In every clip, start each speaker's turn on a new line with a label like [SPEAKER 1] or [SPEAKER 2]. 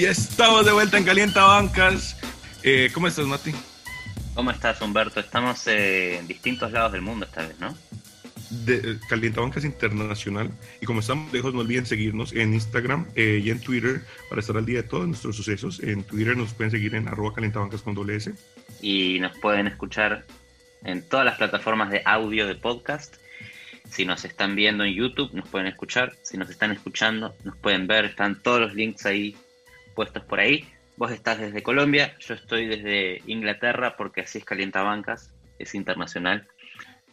[SPEAKER 1] Aquí estamos de vuelta en Calienta Bancas. Eh, ¿Cómo estás, Mati?
[SPEAKER 2] ¿Cómo estás, Humberto? Estamos eh, en distintos lados del mundo esta vez, ¿no?
[SPEAKER 1] De, eh, Calienta Bancas Internacional. Y como estamos lejos, no olviden seguirnos en Instagram y en Twitter para estar al día de todos nuestros sucesos. En Twitter nos pueden seguir en arroba calientabancas con doble S.
[SPEAKER 2] Y nos pueden escuchar en todas las plataformas de audio de podcast. Si nos están viendo en YouTube, nos pueden escuchar. Si nos están escuchando, nos pueden ver. Están todos los links ahí puestos por ahí. Vos estás desde Colombia, yo estoy desde Inglaterra porque así es Calienta Bancas, es internacional.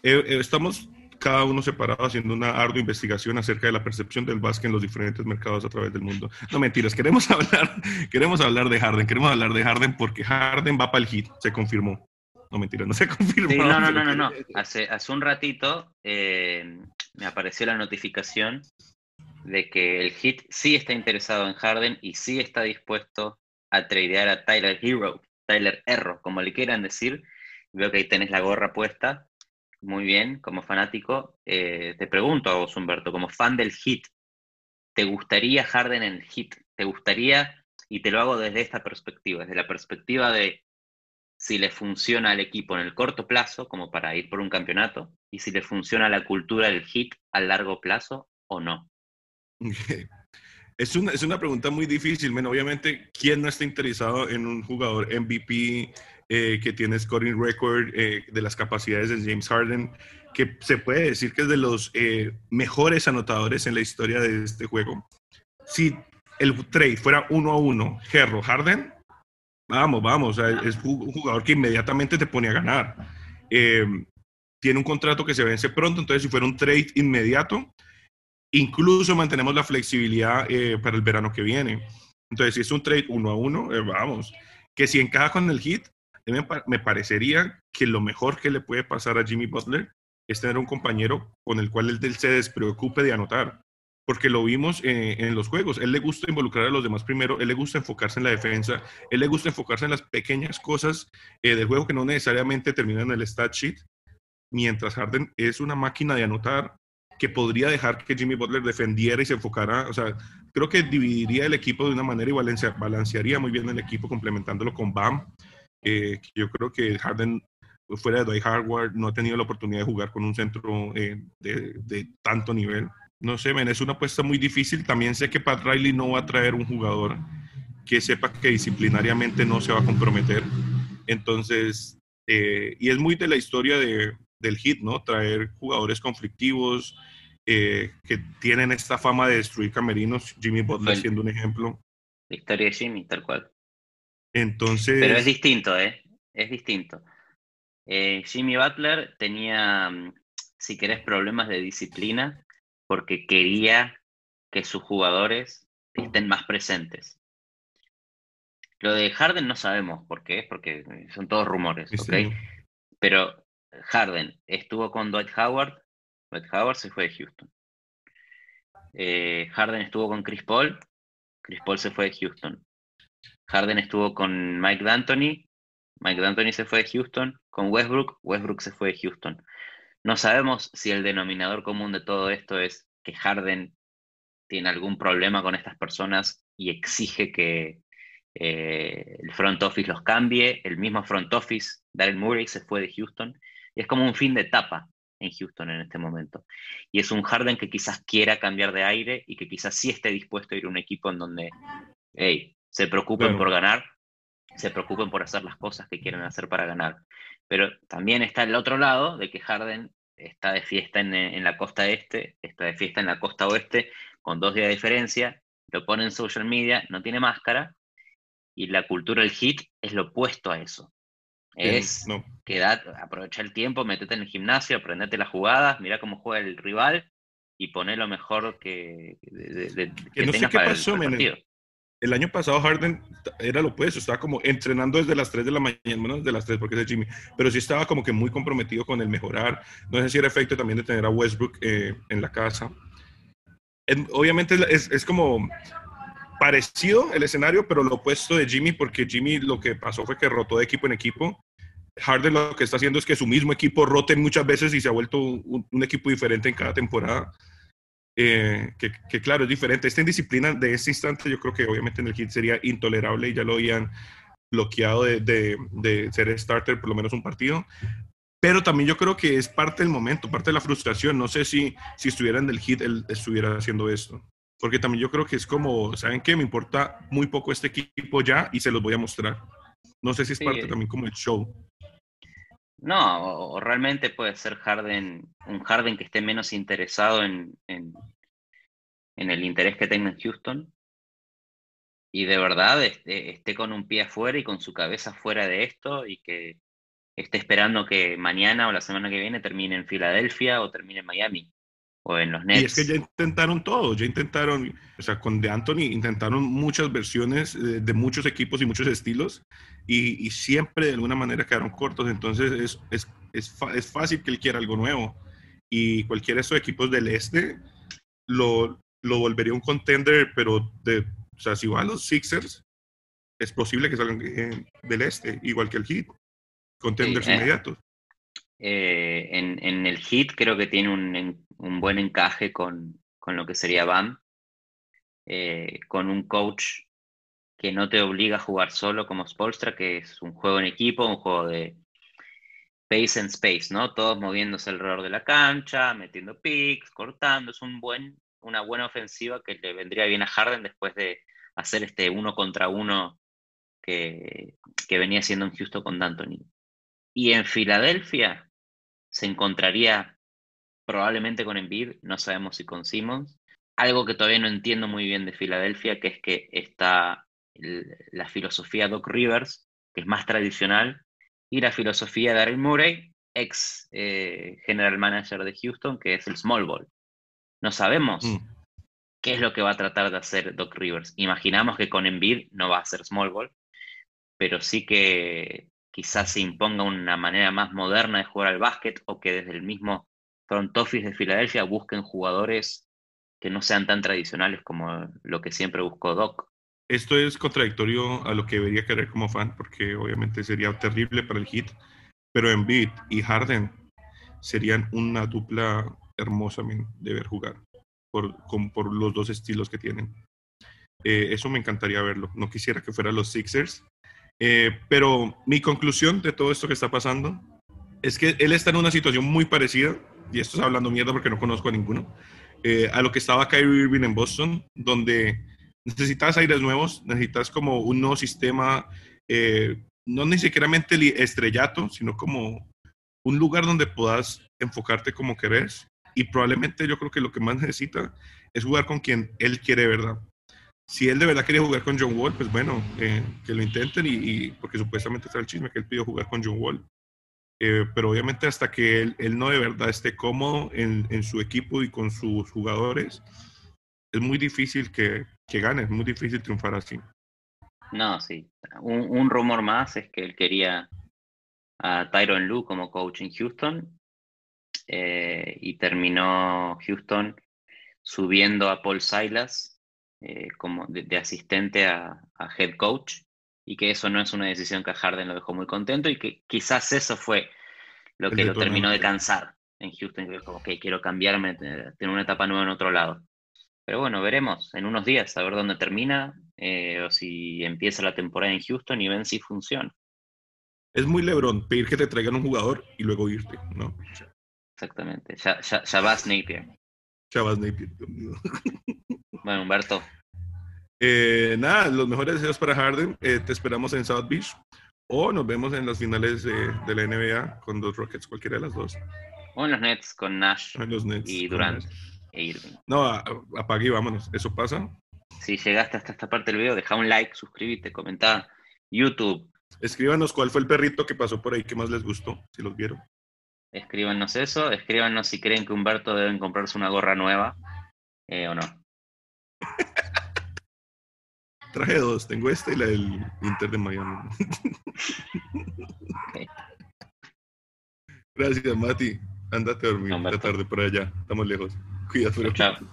[SPEAKER 1] Eh, eh, estamos cada uno separado haciendo una ardua investigación acerca de la percepción del básquet en los diferentes mercados a través del mundo. No mentiras, queremos hablar, queremos hablar de Harden, queremos hablar de Harden porque Harden va para el hit, se confirmó. No mentiras, no se confirmó.
[SPEAKER 2] no, no, no, no, Hace, hace un ratito eh, me apareció la notificación de que el Hit sí está interesado en Harden y sí está dispuesto a tradear a Tyler Hero, Tyler Erro, como le quieran decir. Veo que ahí tenés la gorra puesta. Muy bien, como fanático. Eh, te pregunto a vos, Humberto, como fan del Hit, ¿te gustaría Harden en el Hit? ¿Te gustaría, y te lo hago desde esta perspectiva, desde la perspectiva de si le funciona al equipo en el corto plazo, como para ir por un campeonato, y si le funciona la cultura del hit a largo plazo o no.
[SPEAKER 1] Es una, es una pregunta muy difícil, men. Obviamente, ¿quién no está interesado en un jugador MVP eh, que tiene scoring record eh, de las capacidades de James Harden, que se puede decir que es de los eh, mejores anotadores en la historia de este juego? Si el trade fuera uno a uno, Gerro Harden, vamos, vamos, es un jugador que inmediatamente te pone a ganar. tiene un contrato que se vence pronto, entonces si fuera un trade inmediato, Incluso mantenemos la flexibilidad eh, para el verano que viene. Entonces, si es un trade uno a uno, eh, vamos. Que si encaja con el hit, me, parecería que lo mejor que le puede pasar a Jimmy Butler es tener un compañero con el cual él se despreocupe de anotar. Porque lo vimos eh, en los juegos. Él le gusta involucrar a los demás primero, él le gusta enfocarse en la defensa, él le gusta enfocarse en las pequeñas cosas del juego que no necesariamente terminan en el stat sheet. Mientras Harden es una máquina de anotar, que podría dejar que Jimmy Butler defendiera y se enfocara, o sea, creo que dividiría el equipo de una manera y balancearía muy bien el equipo complementándolo con Bam. Eh, yo creo que Harden, fuera de Dwight Howard, no ha tenido la oportunidad de jugar con un centro eh, de, tanto nivel. No sé, men, es una apuesta muy difícil. También sé que Pat Riley no va a traer un jugador que sepa que disciplinariamente no se va a comprometer. Entonces, eh, y es muy de la historia de, del hit, ¿no? Traer jugadores conflictivos eh, que tienen esta fama de destruir camerinos, Jimmy Butler siendo un ejemplo.
[SPEAKER 2] La historia de Jimmy, tal cual.
[SPEAKER 1] Entonces...
[SPEAKER 2] Pero es distinto, ¿eh? Es distinto. Eh, Jimmy Butler tenía, mm, si querés, problemas de disciplina porque quería que sus jugadores estén más presentes. Lo de Harden no sabemos por qué, porque son todos rumores, ¿ok? Pero Harden estuvo con Dwight Howard, Dwight Howard se fue de Houston. Eh, Harden estuvo con Chris Paul, Chris Paul se fue de Houston. Harden estuvo con Mike D'Antoni, Mike D'Antoni se fue de Houston. Con Westbrook, Westbrook se fue de Houston. No sabemos si el denominador común de todo esto es que Harden tiene algún problema con estas personas y exige que eh, el front office los cambie. El mismo front office, Darren Murray, se fue de Houston es como un fin de etapa en Houston en este momento. Y es un Harden que quizás quiera cambiar de aire y que quizás sí esté dispuesto a ir a un equipo en donde hey, se preocupen por ganar, se preocupen por hacer las cosas que quieren hacer para ganar. Pero también está el otro lado de que Harden está de fiesta en, la costa este, está de fiesta en la costa oeste, con dos días de diferencia, lo pone en social media, no tiene máscara, y la cultura del hit es lo opuesto a eso. Es no. aprovecha el tiempo, metete en el gimnasio, aprendete las jugadas, mira cómo juega el rival y poné lo mejor que,
[SPEAKER 1] de, que, no sé qué pasó, el, el, año pasado Harden era lo opuesto, estaba como entrenando desde las 3 de la mañana, bueno, desde las 3 porque es de Jimmy, pero sí estaba como que muy comprometido con el mejorar. No sé si era efecto también de tener a Westbrook eh, en la casa. obviamente es, es como parecido el escenario, pero lo opuesto de Jimmy, porque Jimmy lo que pasó fue que rotó de equipo en equipo Harden lo que está haciendo es que su mismo equipo rote muchas veces y se ha vuelto un, equipo diferente en cada temporada. eh, que, claro, es diferente. Esta indisciplina de este instante yo creo que obviamente en el Heat sería intolerable y ya lo habían bloqueado de, de, ser starter por lo menos un partido. Pero también yo creo que es parte del momento, parte de la frustración. No sé si, si estuviera en el hit, él estuviera haciendo esto. Porque también yo creo que es como, ¿saben qué? Me importa muy poco este equipo ya y se los voy a mostrar. No sé si es parte también como el show.
[SPEAKER 2] No, o, realmente puede ser Harden, un Harden que esté menos interesado en, en, el interés que tenga en Houston y de verdad esté, esté, con un pie afuera y con su cabeza fuera de esto y que esté esperando que mañana o la semana que viene termine en Filadelfia o termine en Miami o en los Nets.
[SPEAKER 1] Y es que ya intentaron todo, ya intentaron, o sea, con De Anthony intentaron muchas versiones de, muchos equipos y muchos estilos y, siempre de alguna manera quedaron cortos, entonces es, es, es, es, fácil que él quiera algo nuevo. Y cualquiera de esos equipos del este lo, lo volvería un contender, pero de, o sea, si va a los Sixers, es posible que salgan eh, del este, igual que el Heat, contenders eh, inmediatos.
[SPEAKER 2] Eh, en, en, el Heat creo que tiene un, un buen encaje con, con, lo que sería BAM, con un coach que no te obliga a jugar solo como Spolstra, que es un juego en equipo, un juego de pace and space, ¿no? Todos moviéndose alrededor de la cancha, metiendo picks, cortando, es un buen, una buena ofensiva que le vendría bien a Harden después de hacer este uno contra uno que, que venía haciendo en Houston con D'Antoni. Y en Filadelfia se encontraría probablemente con Embiid, no sabemos si con Simmons. Algo que todavía no entiendo muy bien de Filadelfia, que es que está la filosofía Doc Rivers, que es más tradicional, y la filosofía de Daryl Murray, ex eh, general manager de Houston, que es el small ball. No sabemos mm. qué es lo que va a tratar de hacer Doc Rivers. Imaginamos que con Embiid no va a ser small ball, pero sí que quizás se imponga una manera más moderna de jugar al básquet o que desde el mismo front office de Filadelfia busquen jugadores que no sean tan tradicionales como lo que siempre buscó Doc.
[SPEAKER 1] Esto es contradictorio a lo que debería querer como fan, porque obviamente sería terrible para el hit, pero Embiid y Harden serían una dupla hermosa de ver jugar, por, por los dos estilos que tienen. Eh, eso me encantaría verlo. No quisiera que fueran los Sixers, eh, pero mi conclusión de todo esto que está pasando es que él está en una situación muy parecida, y esto es hablando mierda porque no conozco a ninguno, eh, a lo que estaba Kyrie Irving en Boston, donde necesitas aires nuevos, necesitas como un nuevo sistema, eh, no ni siquiera estrellato, sino como un lugar donde puedas enfocarte como querés. Y probablemente yo creo que lo que más necesita es jugar con quien él quiere, ¿verdad? Si él de verdad quiere jugar con John Wall, pues bueno, eh, que lo intenten y, porque supuestamente está el chisme que él pidió jugar con John Wall. Eh, pero obviamente hasta que él, él, no de verdad esté cómodo en, en su equipo y con sus jugadores, es muy difícil que, que gane, es muy difícil triunfar así.
[SPEAKER 2] No, sí. Un, rumor más es que él quería a Tyron Lue como coach en Houston eh, y terminó Houston subiendo a Paul Silas eh, como de, asistente a, head coach y que eso no es una decisión que a Harden lo dejó muy contento y que quizás eso fue lo que lo terminó de cansar en Houston, que como que quiero cambiarme, tener una etapa nueva en otro lado. Pero bueno, veremos en unos días a ver dónde termina eh, o si empieza la temporada en Houston y ven si funciona.
[SPEAKER 1] Es muy Lebron pedir que te traigan un jugador y luego irte, ¿no?
[SPEAKER 2] Exactamente. Ya, ya, vas Napier.
[SPEAKER 1] Ya vas Napier.
[SPEAKER 2] bueno, Humberto.
[SPEAKER 1] Eh, nada, los mejores deseos para Harden. Eh, te esperamos en South Beach o nos vemos en las finales de, la NBA con dos Rockets, cualquiera de las dos.
[SPEAKER 2] O en los Nets con Nash y Durant. E
[SPEAKER 1] no, apague y vámonos. ¿Eso pasa?
[SPEAKER 2] Si llegaste hasta esta parte del video, deja un like, suscríbete, comenta. YouTube.
[SPEAKER 1] Escríbanos cuál fue el perrito que pasó por ahí que más les gustó, si los vieron.
[SPEAKER 2] Escríbanos eso, escríbanos si creen que Humberto deben comprarse una gorra nueva eh, o no.
[SPEAKER 1] Traje dos, tengo esta y la del Inter de Miami. Gracias, Mati. Andate a dormir, esta tarde por allá, estamos lejos. qui
[SPEAKER 2] a Torre certo.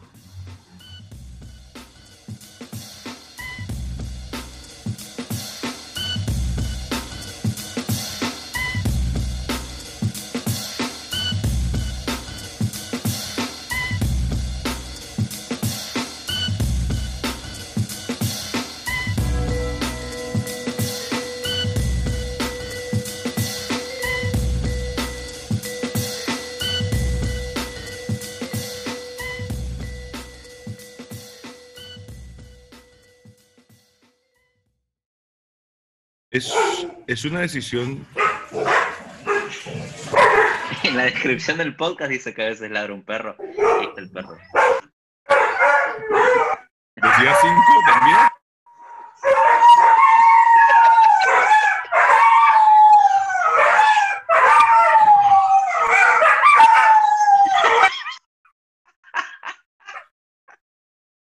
[SPEAKER 1] Es, es una decisión.
[SPEAKER 2] En la descripción del podcast dice que a veces ladra un perro. Ahí está el perro.
[SPEAKER 1] ¿Decía cinco también?